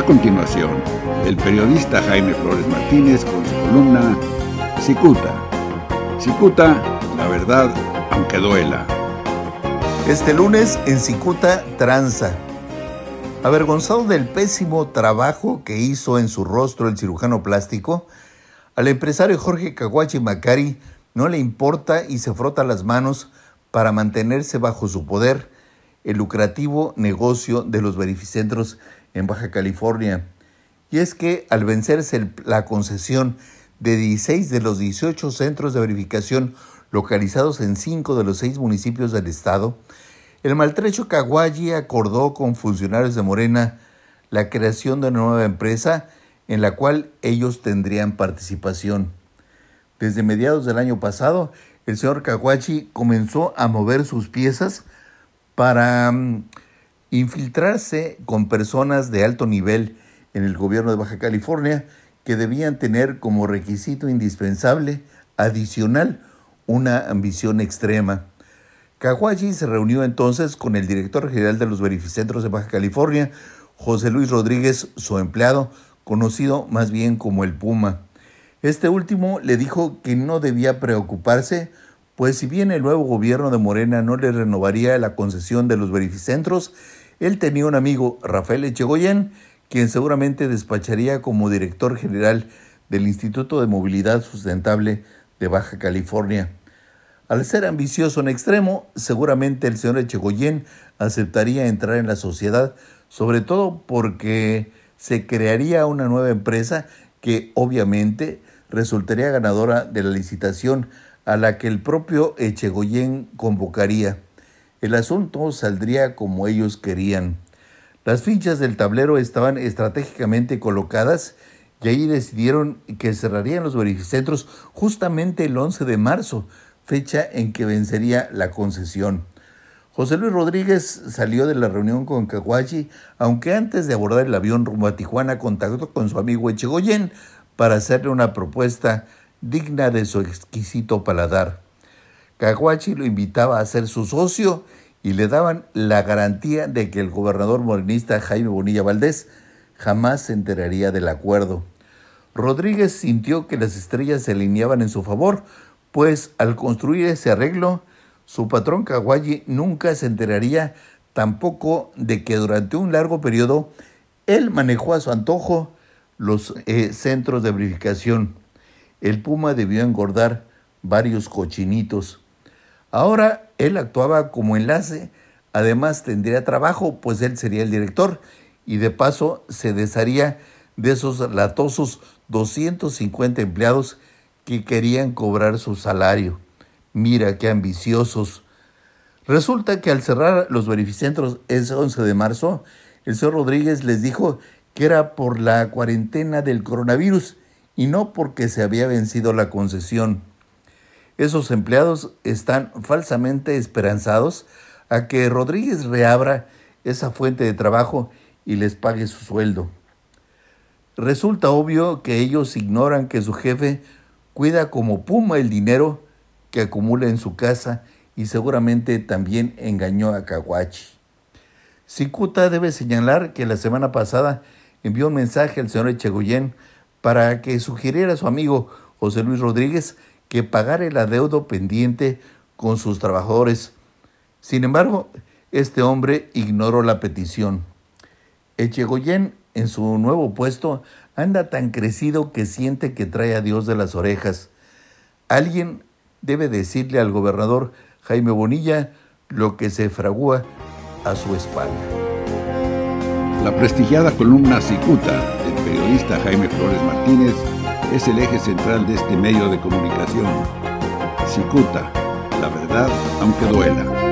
A continuación, el periodista Jaime Flores Martínez con su columna Cicuta. Cicuta, la verdad, aunque duela. Este lunes en Cicuta Tranza. Avergonzado del pésimo trabajo que hizo en su rostro el cirujano plástico, al empresario Jorge Caguachi Macari no le importa y se frota las manos para mantenerse bajo su poder el lucrativo negocio de los verificentros en Baja California. Y es que al vencerse la concesión de 16 de los 18 centros de verificación localizados en 5 de los 6 municipios del estado, el maltrecho Caguayi acordó con funcionarios de Morena la creación de una nueva empresa en la cual ellos tendrían participación. Desde mediados del año pasado, el señor Caguachi comenzó a mover sus piezas para mm, infiltrarse con personas de alto nivel en el gobierno de Baja California que debían tener como requisito indispensable adicional una ambición extrema. Caguachi se reunió entonces con el director general de los verificentros de Baja California, José Luis Rodríguez, su empleado, conocido más bien como el Puma. Este último le dijo que no debía preocuparse, pues si bien el nuevo gobierno de Morena no le renovaría la concesión de los verificentros, él tenía un amigo, Rafael Echegoyen, quien seguramente despacharía como director general del Instituto de Movilidad Sustentable de Baja California. Al ser ambicioso en extremo, seguramente el señor Echegoyen aceptaría entrar en la sociedad, sobre todo porque se crearía una nueva empresa que obviamente resultaría ganadora de la licitación a la que el propio Echegoyen convocaría el asunto saldría como ellos querían. Las fichas del tablero estaban estratégicamente colocadas y ahí decidieron que cerrarían los verificentros justamente el 11 de marzo, fecha en que vencería la concesión. José Luis Rodríguez salió de la reunión con Caguachi, aunque antes de abordar el avión rumbo a Tijuana contactó con su amigo Echegoyen para hacerle una propuesta digna de su exquisito paladar. Caguachi lo invitaba a ser su socio y le daban la garantía de que el gobernador morenista Jaime Bonilla Valdés jamás se enteraría del acuerdo. Rodríguez sintió que las estrellas se alineaban en su favor, pues al construir ese arreglo, su patrón Caguachi nunca se enteraría tampoco de que durante un largo periodo él manejó a su antojo los eh, centros de verificación. El Puma debió engordar varios cochinitos. Ahora él actuaba como enlace, además tendría trabajo, pues él sería el director y de paso se desharía de esos latosos 250 empleados que querían cobrar su salario. Mira qué ambiciosos. Resulta que al cerrar los verificentros ese 11 de marzo, el señor Rodríguez les dijo que era por la cuarentena del coronavirus y no porque se había vencido la concesión. Esos empleados están falsamente esperanzados a que Rodríguez reabra esa fuente de trabajo y les pague su sueldo. Resulta obvio que ellos ignoran que su jefe cuida como puma el dinero que acumula en su casa y seguramente también engañó a Caguachi. Cicuta debe señalar que la semana pasada envió un mensaje al señor Echegoyen para que sugiriera a su amigo José Luis Rodríguez que pagar el adeudo pendiente con sus trabajadores. Sin embargo, este hombre ignoró la petición. Echegoyen, en su nuevo puesto, anda tan crecido que siente que trae a Dios de las orejas. Alguien debe decirle al gobernador Jaime Bonilla lo que se fragúa a su espalda. La prestigiada columna Cicuta del periodista Jaime Flores Martínez es el eje central de este medio de comunicación. Cicuta, la verdad aunque duela.